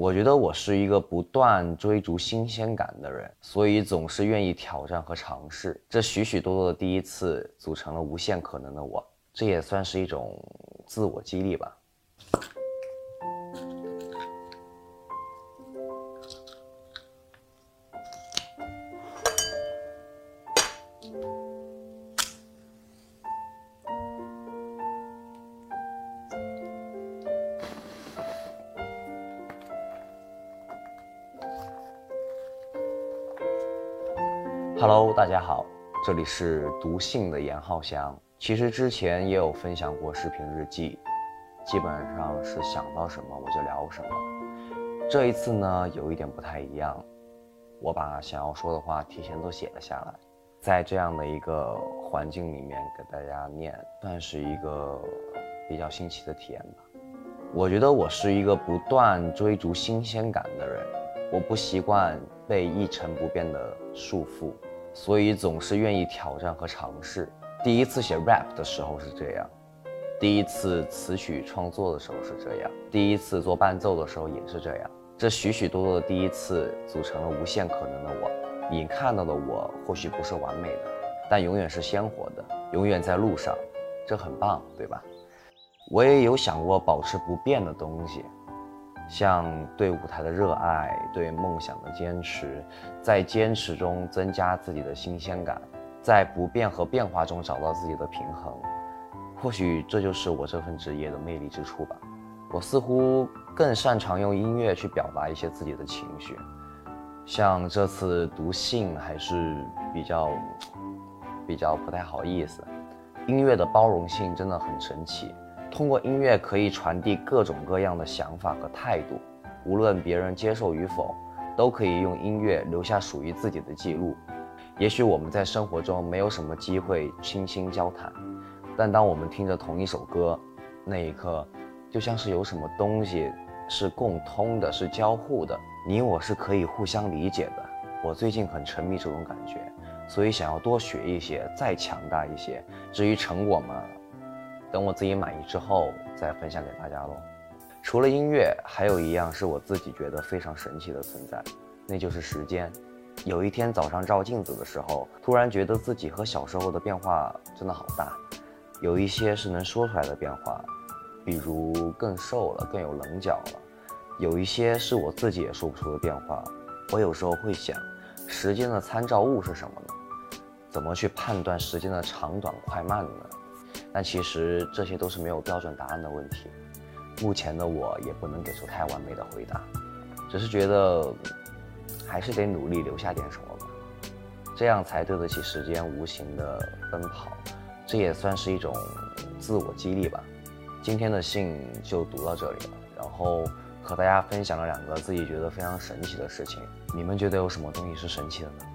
我觉得我是一个不断追逐新鲜感的人，所以总是愿意挑战和尝试。这许许多多的第一次，组成了无限可能的我。这也算是一种自我激励吧。Hello，大家好，这里是读信的严浩翔。其实之前也有分享过视频日记，基本上是想到什么我就聊什么。这一次呢，有一点不太一样，我把想要说的话提前都写了下来，在这样的一个环境里面给大家念，算是一个比较新奇的体验吧。我觉得我是一个不断追逐新鲜感的人，我不习惯被一成不变的束缚。所以总是愿意挑战和尝试。第一次写 rap 的时候是这样，第一次词曲创作的时候是这样，第一次做伴奏的时候也是这样。这许许多多的第一次组成了无限可能的我。你看到的我或许不是完美的，但永远是鲜活的，永远在路上，这很棒，对吧？我也有想过保持不变的东西。像对舞台的热爱，对梦想的坚持，在坚持中增加自己的新鲜感，在不变和变化中找到自己的平衡。或许这就是我这份职业的魅力之处吧。我似乎更擅长用音乐去表达一些自己的情绪。像这次读信还是比较比较不太好意思。音乐的包容性真的很神奇。通过音乐可以传递各种各样的想法和态度，无论别人接受与否，都可以用音乐留下属于自己的记录。也许我们在生活中没有什么机会倾心交谈，但当我们听着同一首歌，那一刻，就像是有什么东西是共通的，是交互的，你我是可以互相理解的。我最近很沉迷这种感觉，所以想要多学一些，再强大一些。至于成果嘛。等我自己满意之后再分享给大家喽。除了音乐，还有一样是我自己觉得非常神奇的存在，那就是时间。有一天早上照镜子的时候，突然觉得自己和小时候的变化真的好大。有一些是能说出来的变化，比如更瘦了，更有棱角了；有一些是我自己也说不出的变化。我有时候会想，时间的参照物是什么呢？怎么去判断时间的长短快慢呢？但其实这些都是没有标准答案的问题，目前的我也不能给出太完美的回答，只是觉得还是得努力留下点什么吧，这样才对得起时间无形的奔跑，这也算是一种自我激励吧。今天的信就读到这里了，然后和大家分享了两个自己觉得非常神奇的事情，你们觉得有什么东西是神奇的呢？